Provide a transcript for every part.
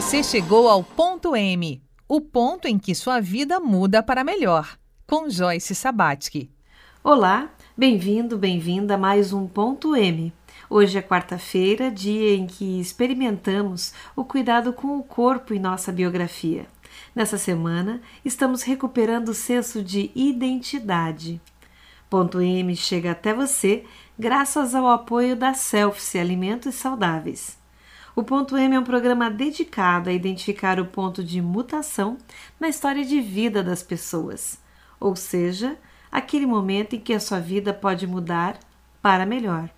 Você chegou ao ponto M, o ponto em que sua vida muda para melhor, com Joyce Sabatsky. Olá, bem-vindo, bem-vinda a mais um ponto M. Hoje é quarta-feira, dia em que experimentamos o cuidado com o corpo em nossa biografia. Nessa semana, estamos recuperando o senso de identidade. Ponto M chega até você graças ao apoio da Selfie Alimentos Saudáveis. O Ponto M é um programa dedicado a identificar o ponto de mutação na história de vida das pessoas, ou seja, aquele momento em que a sua vida pode mudar para melhor.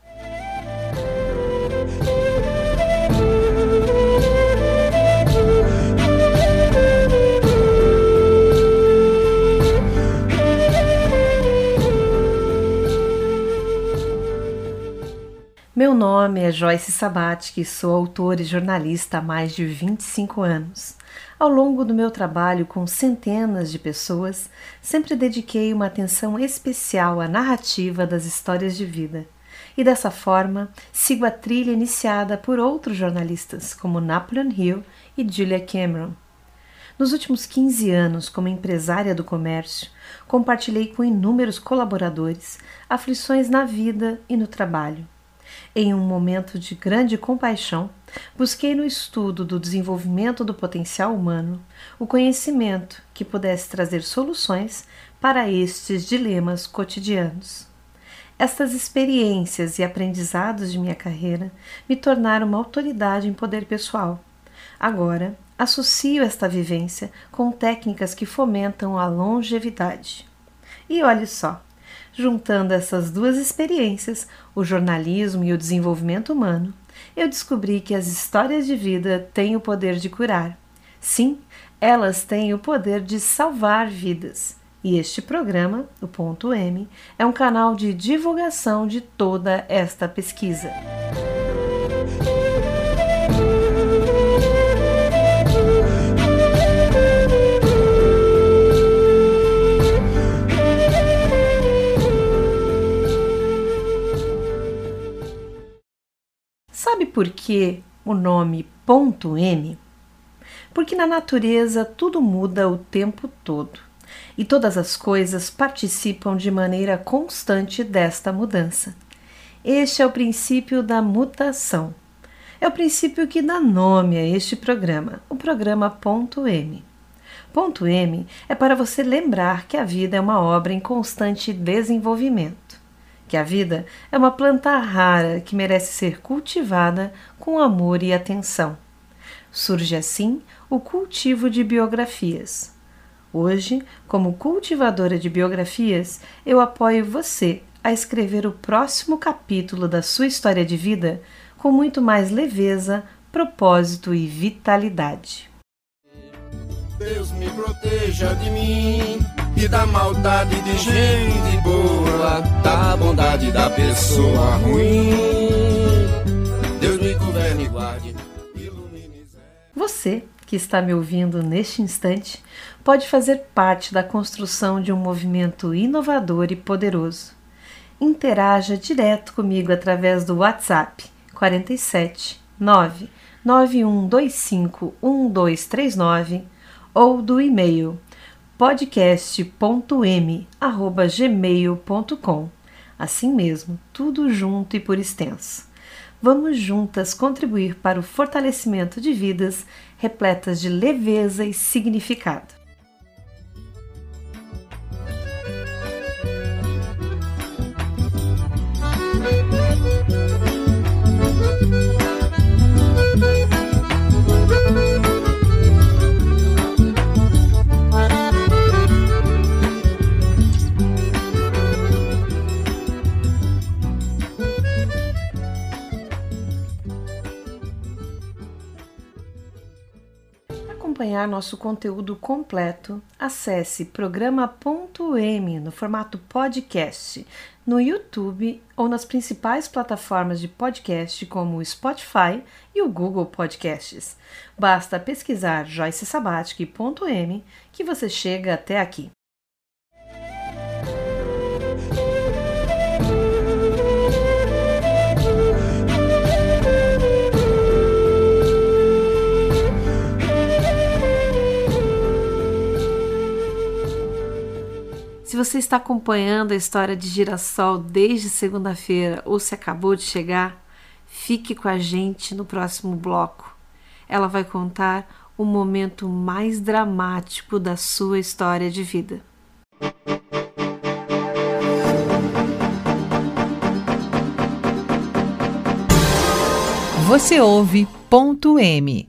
Meu nome é Joyce Sabatsky, sou autora e jornalista há mais de 25 anos. Ao longo do meu trabalho com centenas de pessoas, sempre dediquei uma atenção especial à narrativa das histórias de vida. E dessa forma, sigo a trilha iniciada por outros jornalistas, como Napoleon Hill e Julia Cameron. Nos últimos 15 anos, como empresária do comércio, compartilhei com inúmeros colaboradores aflições na vida e no trabalho em um momento de grande compaixão, busquei no estudo do desenvolvimento do potencial humano o conhecimento que pudesse trazer soluções para estes dilemas cotidianos. Estas experiências e aprendizados de minha carreira me tornaram uma autoridade em poder pessoal. Agora, associo esta vivência com técnicas que fomentam a longevidade. E olhe só, Juntando essas duas experiências, o jornalismo e o desenvolvimento humano, eu descobri que as histórias de vida têm o poder de curar. Sim, elas têm o poder de salvar vidas. E este programa, o Ponto M, é um canal de divulgação de toda esta pesquisa. Sabe por que o nome ponto M? Porque na natureza tudo muda o tempo todo e todas as coisas participam de maneira constante desta mudança. Este é o princípio da mutação. É o princípio que dá nome a este programa, o programa Ponto M. Ponto M é para você lembrar que a vida é uma obra em constante desenvolvimento que a vida é uma planta rara que merece ser cultivada com amor e atenção. Surge assim o cultivo de biografias. Hoje, como cultivadora de biografias, eu apoio você a escrever o próximo capítulo da sua história de vida com muito mais leveza, propósito e vitalidade. Deus me proteja de mim e da maldade de gente boa, da bondade da pessoa ruim. Deus me governe guarde, ilumine. Você que está me ouvindo neste instante pode fazer parte da construção de um movimento inovador e poderoso. Interaja direto comigo através do WhatsApp 47 9 9125 1239 ou do e-mail podcast.m@gmail.com. Assim mesmo, tudo junto e por extenso. Vamos juntas contribuir para o fortalecimento de vidas repletas de leveza e significado. Acompanhar nosso conteúdo completo, acesse programa.m no formato podcast no YouTube ou nas principais plataformas de podcast como o Spotify e o Google Podcasts. Basta pesquisar joycesabatic.m que você chega até aqui. Você está acompanhando a história de Girassol desde segunda-feira ou se acabou de chegar, fique com a gente no próximo bloco. Ela vai contar o momento mais dramático da sua história de vida. Você ouve ponto M.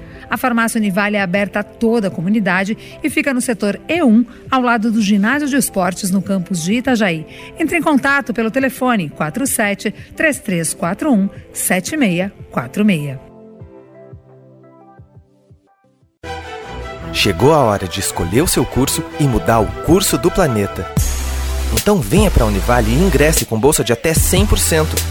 A farmácia Univale é aberta a toda a comunidade e fica no setor E1, ao lado do ginásio de esportes no campus de Itajaí. Entre em contato pelo telefone 47 3341 7646. Chegou a hora de escolher o seu curso e mudar o curso do planeta. Então venha para a Univale e ingresse com bolsa de até 100%.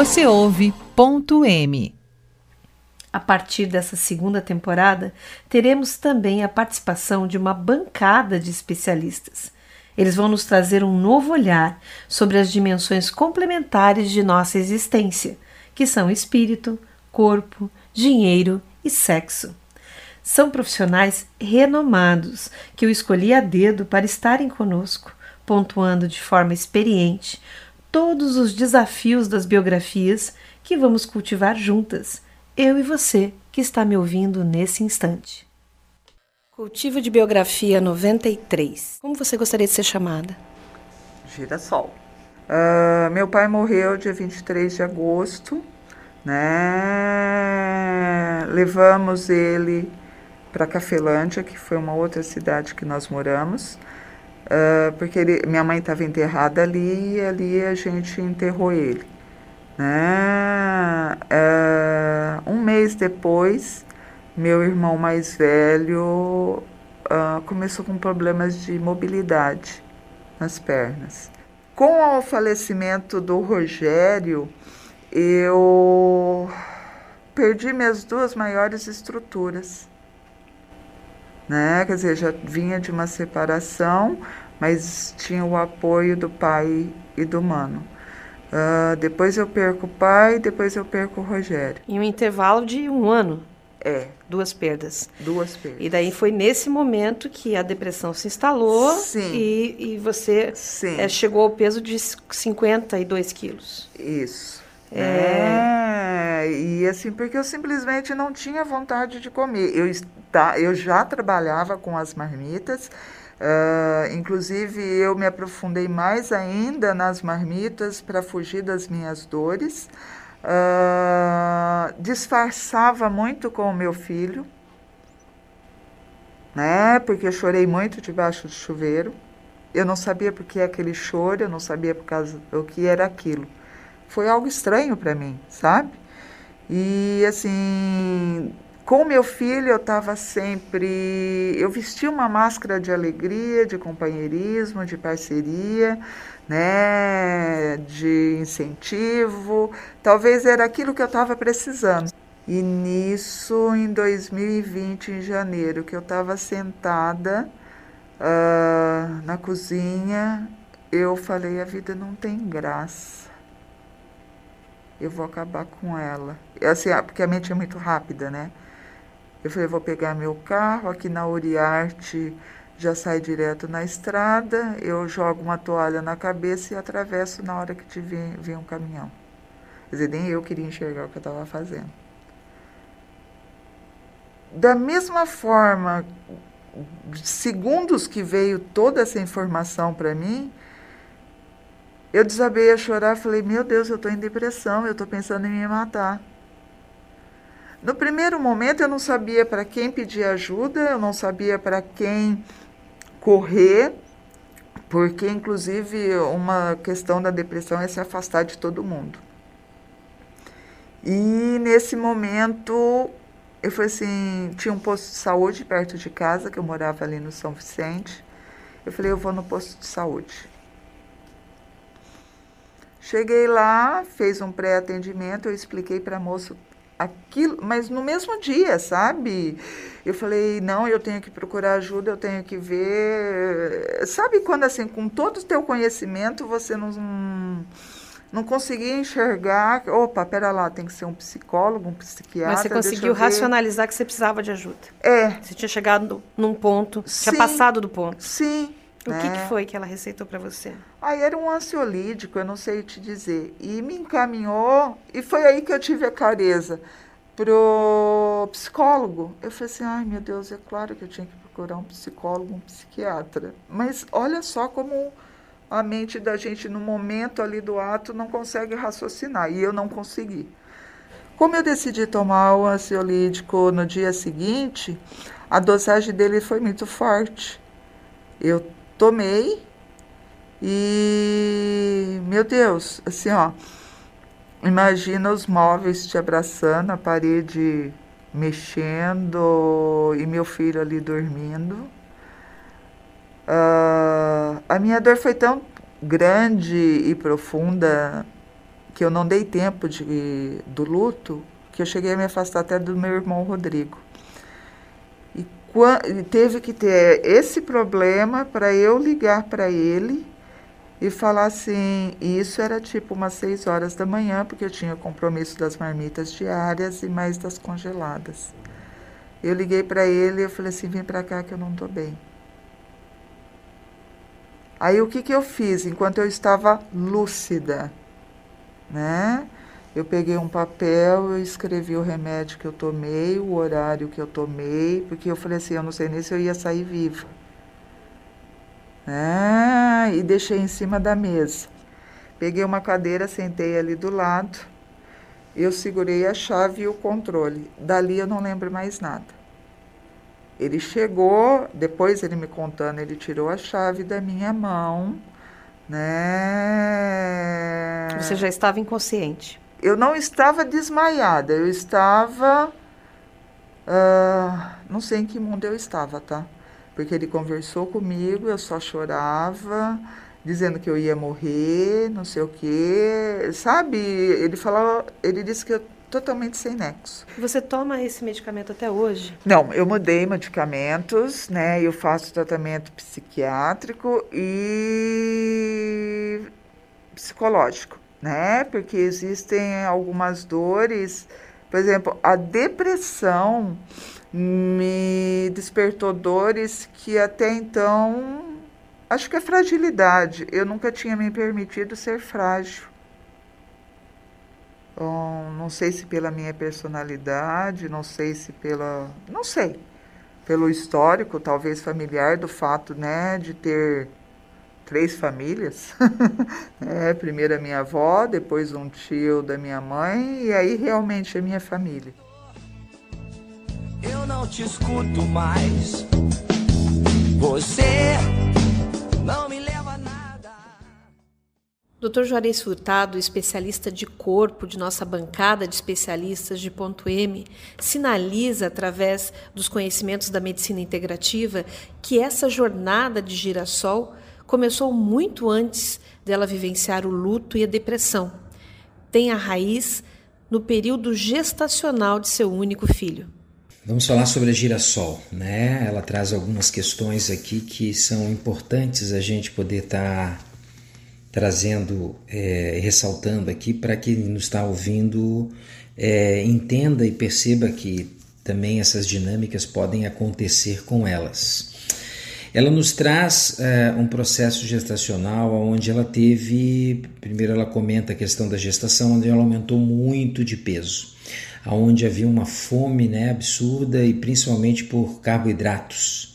Você ouve ponto M. A partir dessa segunda temporada, teremos também a participação de uma bancada de especialistas. Eles vão nos trazer um novo olhar sobre as dimensões complementares de nossa existência, que são espírito, corpo, dinheiro e sexo. São profissionais renomados que eu escolhi a dedo para estarem conosco, pontuando de forma experiente todos os desafios das biografias que vamos cultivar juntas, eu e você que está me ouvindo nesse instante. Cultivo de Biografia 93. Como você gostaria de ser chamada? Girassol. Uh, meu pai morreu dia 23 de agosto, né? Levamos ele para Cafelândia, que foi uma outra cidade que nós moramos. Uh, porque ele, minha mãe estava enterrada ali e ali a gente enterrou ele. Né? Uh, um mês depois, meu irmão mais velho uh, começou com problemas de mobilidade nas pernas. Com o falecimento do Rogério, eu perdi minhas duas maiores estruturas né? Quer dizer, já vinha de uma separação, mas tinha o apoio do pai e do mano. Uh, depois eu perco o pai, depois eu perco o Rogério. Em um intervalo de um ano. É. Duas perdas. Duas perdas. E daí foi nesse momento que a depressão se instalou Sim. E, e você Sim. É, chegou ao peso de 52 quilos. Isso. É. é. E assim, porque eu simplesmente não tinha vontade de comer. Eu, está, eu já trabalhava com as marmitas, uh, inclusive eu me aprofundei mais ainda nas marmitas para fugir das minhas dores. Uh, disfarçava muito com o meu filho, né? Porque eu chorei muito debaixo do chuveiro. Eu não sabia por que aquele choro, eu não sabia por causa o que era aquilo foi algo estranho para mim, sabe? E assim, com meu filho eu estava sempre. Eu vestia uma máscara de alegria, de companheirismo, de parceria, né? De incentivo. Talvez era aquilo que eu estava precisando. E nisso, em 2020, em janeiro, que eu estava sentada uh, na cozinha, eu falei: a vida não tem graça eu vou acabar com ela. Assim, ah, porque a mente é muito rápida, né? Eu falei, vou pegar meu carro, aqui na Uriarte já sai direto na estrada, eu jogo uma toalha na cabeça e atravesso na hora que te vem, vem um caminhão. Quer dizer, nem eu queria enxergar o que eu estava fazendo. Da mesma forma, segundos que veio toda essa informação para mim, eu desabei a chorar, falei: Meu Deus, eu estou em depressão, eu estou pensando em me matar. No primeiro momento eu não sabia para quem pedir ajuda, eu não sabia para quem correr, porque inclusive uma questão da depressão é se afastar de todo mundo. E nesse momento eu falei assim, tinha um posto de saúde perto de casa, que eu morava ali no São Vicente. Eu falei, eu vou no posto de saúde. Cheguei lá, fez um pré-atendimento, eu expliquei para a moça aquilo, mas no mesmo dia, sabe? Eu falei, não, eu tenho que procurar ajuda, eu tenho que ver. Sabe quando assim, com todo o teu conhecimento, você não não conseguia enxergar, opa, pera lá, tem que ser um psicólogo, um psiquiatra. Mas você conseguiu racionalizar que você precisava de ajuda. É. Você tinha chegado num ponto, Sim. tinha passado do ponto. Sim. O né? que, que foi que ela receitou para você? Aí era um ansiolítico, eu não sei te dizer. E me encaminhou, e foi aí que eu tive a clareza pro psicólogo. Eu falei assim, ai meu Deus, é claro que eu tinha que procurar um psicólogo, um psiquiatra. Mas olha só como a mente da gente no momento ali do ato não consegue raciocinar, e eu não consegui. Como eu decidi tomar o ansiolítico no dia seguinte, a dosagem dele foi muito forte. Eu tomei e, meu Deus, assim, ó, imagina os móveis te abraçando, a parede mexendo e meu filho ali dormindo. Uh, a minha dor foi tão grande e profunda que eu não dei tempo de, do luto que eu cheguei a me afastar até do meu irmão Rodrigo. Teve que ter esse problema para eu ligar para ele e falar assim, isso era tipo umas seis horas da manhã, porque eu tinha compromisso das marmitas diárias e mais das congeladas. Eu liguei para ele e falei assim, vem para cá que eu não estou bem. Aí o que, que eu fiz enquanto eu estava lúcida? Né? Eu peguei um papel, eu escrevi o remédio que eu tomei, o horário que eu tomei, porque eu falei assim, eu não sei nem se eu ia sair viva. Né? E deixei em cima da mesa. Peguei uma cadeira, sentei ali do lado, eu segurei a chave e o controle. Dali eu não lembro mais nada. Ele chegou, depois ele me contando, ele tirou a chave da minha mão, né? Você já estava inconsciente? Eu não estava desmaiada, eu estava. Uh, não sei em que mundo eu estava, tá? Porque ele conversou comigo, eu só chorava, dizendo que eu ia morrer, não sei o quê. Sabe? Ele falou, ele disse que eu totalmente sem nexo. Você toma esse medicamento até hoje? Não, eu mudei medicamentos, né? Eu faço tratamento psiquiátrico e psicológico, né? Porque existem algumas dores, por exemplo, a depressão me despertou dores que até então acho que é fragilidade. Eu nunca tinha me permitido ser frágil. Um, não sei se pela minha personalidade, não sei se pela. não sei. Pelo histórico, talvez familiar, do fato né, de ter três famílias. é, primeiro a minha avó, depois um tio da minha mãe, e aí realmente a minha família. Eu não te escuto mais. Você não me leva a nada. Dr. Juarez Furtado, especialista de corpo de nossa bancada de especialistas de ponto M, sinaliza através dos conhecimentos da medicina integrativa que essa jornada de girassol começou muito antes dela vivenciar o luto e a depressão. Tem a raiz no período gestacional de seu único filho. Vamos falar sobre a girassol, né? Ela traz algumas questões aqui que são importantes a gente poder estar tá trazendo, é, ressaltando aqui para quem nos está ouvindo é, entenda e perceba que também essas dinâmicas podem acontecer com elas. Ela nos traz é, um processo gestacional onde ela teve, primeiro ela comenta a questão da gestação, onde ela aumentou muito de peso, onde havia uma fome né, absurda e principalmente por carboidratos.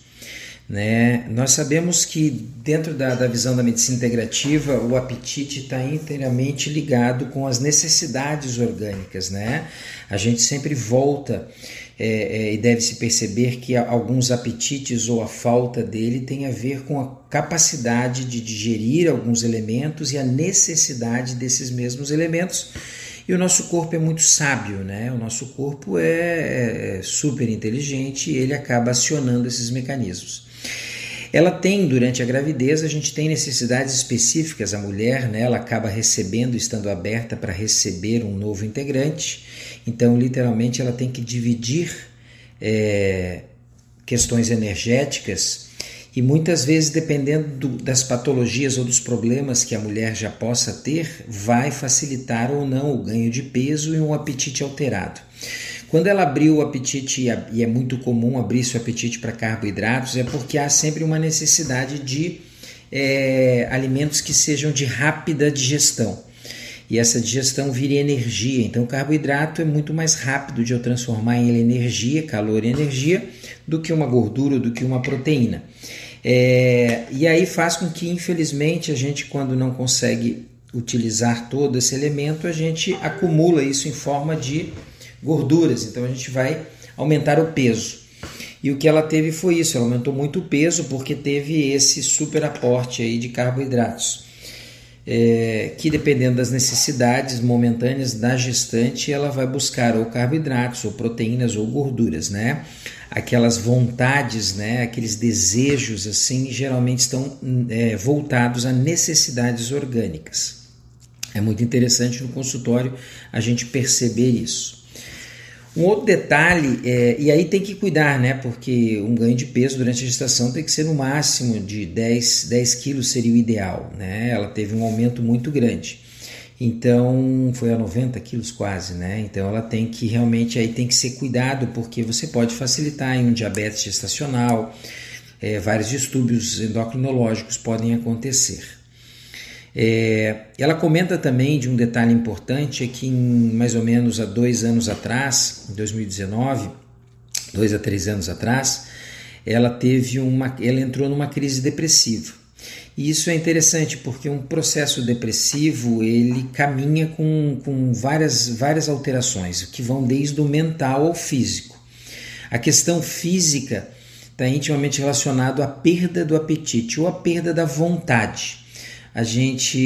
Né? Nós sabemos que, dentro da, da visão da medicina integrativa, o apetite está inteiramente ligado com as necessidades orgânicas. Né? A gente sempre volta é, é, e deve-se perceber que alguns apetites ou a falta dele tem a ver com a capacidade de digerir alguns elementos e a necessidade desses mesmos elementos. E o nosso corpo é muito sábio, né? O nosso corpo é, é super inteligente e ele acaba acionando esses mecanismos. Ela tem, durante a gravidez, a gente tem necessidades específicas. A mulher, né, ela acaba recebendo, estando aberta para receber um novo integrante. Então, literalmente, ela tem que dividir é, questões energéticas e muitas vezes, dependendo do, das patologias ou dos problemas que a mulher já possa ter, vai facilitar ou não o ganho de peso e um apetite alterado. Quando ela abriu o apetite, e é muito comum abrir seu apetite para carboidratos, é porque há sempre uma necessidade de é, alimentos que sejam de rápida digestão. E essa digestão vira energia. Então, o carboidrato é muito mais rápido de eu transformar em energia, calor e energia, do que uma gordura, do que uma proteína. É, e aí faz com que, infelizmente, a gente, quando não consegue utilizar todo esse elemento, a gente acumula isso em forma de gorduras, então a gente vai aumentar o peso. E o que ela teve foi isso, ela aumentou muito o peso porque teve esse super aporte aí de carboidratos. É, que dependendo das necessidades momentâneas da gestante, ela vai buscar ou carboidratos, ou proteínas, ou gorduras, né? Aquelas vontades, né? Aqueles desejos, assim, geralmente estão é, voltados a necessidades orgânicas. É muito interessante no consultório a gente perceber isso. Um outro detalhe, é, e aí tem que cuidar, né? Porque um ganho de peso durante a gestação tem que ser no máximo de 10, 10 quilos seria o ideal, né? Ela teve um aumento muito grande. Então foi a 90 quilos quase, né? Então ela tem que realmente aí tem que ser cuidado, porque você pode facilitar em um diabetes gestacional, é, vários distúrbios endocrinológicos podem acontecer. É, ela comenta também de um detalhe importante é que em mais ou menos há dois anos atrás, em 2019, dois a três anos atrás, ela teve uma, ela entrou numa crise depressiva. E isso é interessante porque um processo depressivo ele caminha com, com várias, várias alterações que vão desde o mental ao físico. A questão física está intimamente relacionado à perda do apetite ou à perda da vontade a gente,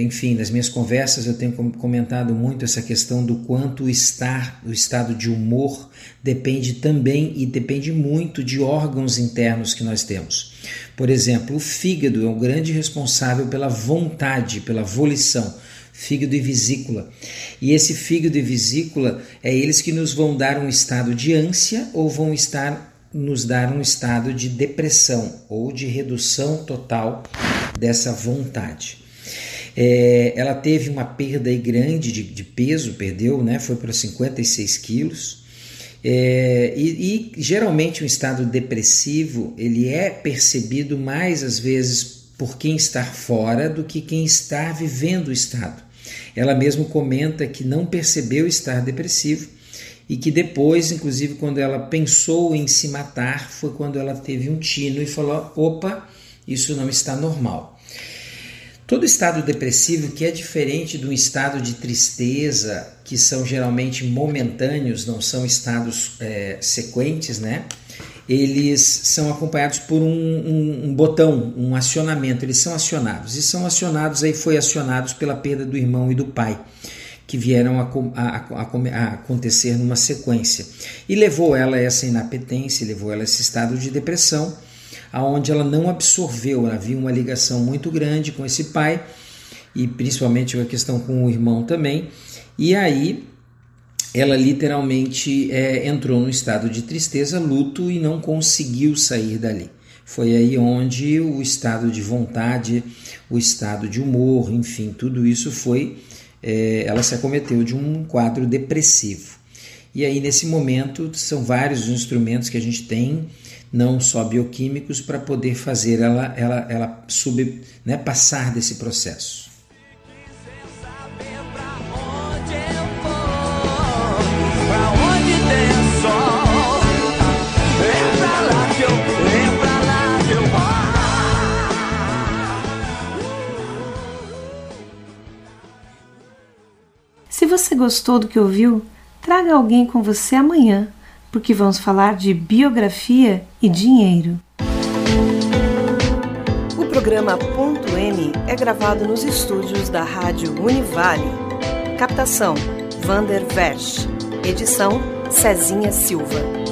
enfim, nas minhas conversas eu tenho comentado muito essa questão do quanto o estar, o estado de humor depende também e depende muito de órgãos internos que nós temos. Por exemplo, o fígado é o grande responsável pela vontade, pela volição fígado e vesícula. E esse fígado e vesícula é eles que nos vão dar um estado de ânsia ou vão estar nos dar um estado de depressão ou de redução total dessa vontade. É, ela teve uma perda grande de, de, peso, perdeu, né? Foi para 56 quilos. É, e, e, geralmente o estado depressivo ele é percebido mais às vezes por quem está fora do que quem está vivendo o estado. Ela mesmo comenta que não percebeu estar depressivo e que depois, inclusive, quando ela pensou em se matar, foi quando ela teve um tino e falou: opa, isso não está normal. Todo estado depressivo, que é diferente do estado de tristeza, que são geralmente momentâneos, não são estados é, sequentes, né? Eles são acompanhados por um, um, um, botão, um acionamento. Eles são acionados e são acionados aí foi acionados pela perda do irmão e do pai que vieram a, a, a, a, acontecer numa sequência. E levou ela a essa inapetência, levou ela a esse estado de depressão, aonde ela não absorveu, havia uma ligação muito grande com esse pai, e principalmente a questão com o irmão também, e aí ela literalmente é, entrou num estado de tristeza, luto e não conseguiu sair dali. Foi aí onde o estado de vontade, o estado de humor, enfim, tudo isso foi é, ela se acometeu de um quadro depressivo. E aí, nesse momento, são vários os instrumentos que a gente tem, não só bioquímicos, para poder fazer ela, ela, ela sub, né, passar desse processo. Se gostou do que ouviu, traga alguém com você amanhã, porque vamos falar de biografia e dinheiro. O programa Ponto M é gravado nos estúdios da Rádio Univale. Captação: Vander Versch. Edição: Cezinha Silva.